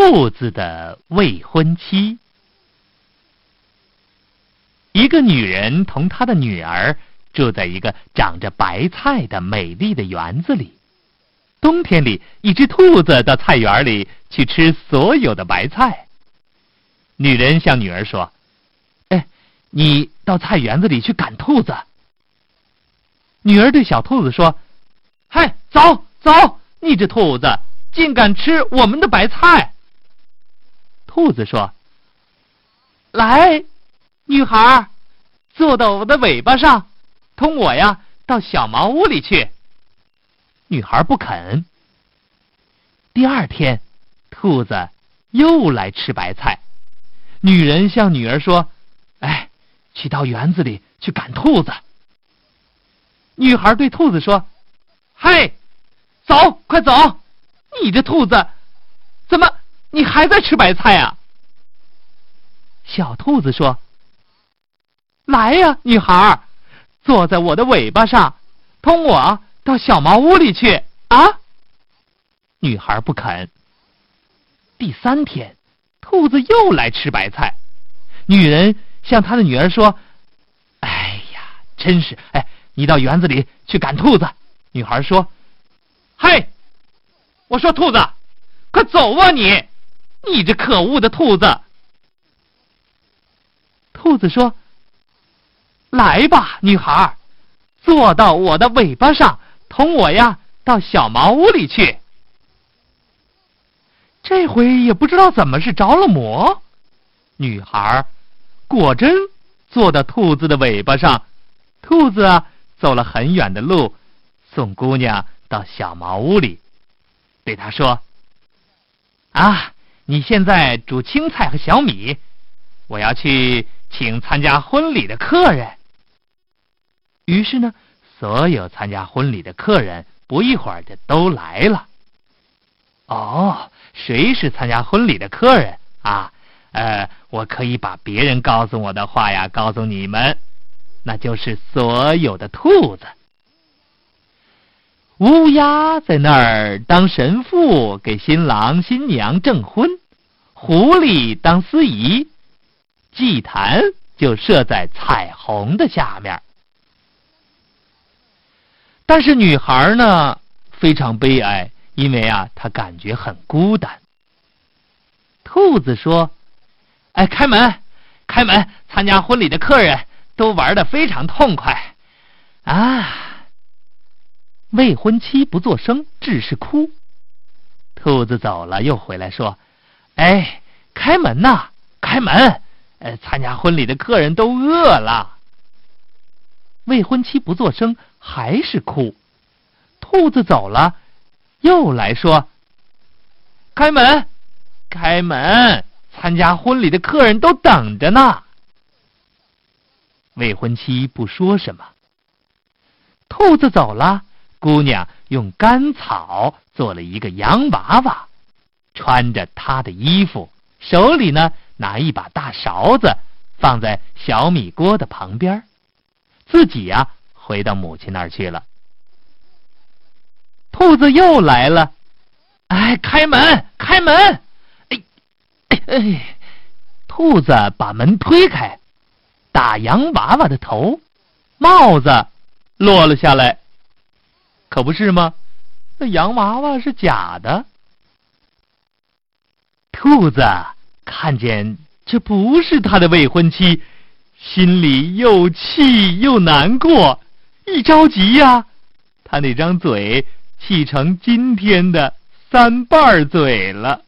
兔子的未婚妻。一个女人同她的女儿住在一个长着白菜的美丽的园子里。冬天里，一只兔子到菜园里去吃所有的白菜。女人向女儿说：“哎，你到菜园子里去赶兔子。”女儿对小兔子说：“嗨，走走，你这兔子竟敢吃我们的白菜！”兔子说：“来，女孩，坐到我的尾巴上，同我呀到小茅屋里去。”女孩不肯。第二天，兔子又来吃白菜。女人向女儿说：“哎，去到园子里去赶兔子。”女孩对兔子说：“嘿，走，快走！你这兔子，怎么你还在吃白菜啊？”小兔子说：“来呀，女孩，坐在我的尾巴上，同我。”到小茅屋里去啊！女孩不肯。第三天，兔子又来吃白菜。女人向她的女儿说：“哎呀，真是哎，你到园子里去赶兔子。”女孩说：“嘿，我说兔子，快走啊你！你这可恶的兔子！”兔子说：“来吧，女孩，坐到我的尾巴上。”同我呀，到小茅屋里去。这回也不知道怎么是着了魔，女孩果真坐到兔子的尾巴上。兔子，走了很远的路，送姑娘到小茅屋里，对她说：“啊，你现在煮青菜和小米，我要去请参加婚礼的客人。”于是呢。所有参加婚礼的客人不一会儿就都来了。哦，谁是参加婚礼的客人啊？呃，我可以把别人告诉我的话呀告诉你们，那就是所有的兔子。乌鸦在那儿当神父给新郎新娘证婚，狐狸当司仪，祭坛就设在彩虹的下面。但是女孩呢，非常悲哀，因为啊，她感觉很孤单。兔子说：“哎，开门，开门！参加婚礼的客人都玩的非常痛快啊。”未婚妻不作声，只是哭。兔子走了，又回来说：“哎，开门呐，开门！呃，参加婚礼的客人都饿了。”未婚妻不作声。还是哭，兔子走了，又来说：“开门，开门！参加婚礼的客人都等着呢。”未婚妻不说什么。兔子走了，姑娘用干草做了一个洋娃娃，穿着她的衣服，手里呢拿一把大勺子，放在小米锅的旁边，自己呀。回到母亲那儿去了。兔子又来了，哎，开门，开门！哎，哎，兔子把门推开，大洋娃娃的头、帽子落了下来。可不是吗？那洋娃娃是假的。兔子看见这不是他的未婚妻，心里又气又难过。一着急呀，他那张嘴气成今天的三瓣嘴了。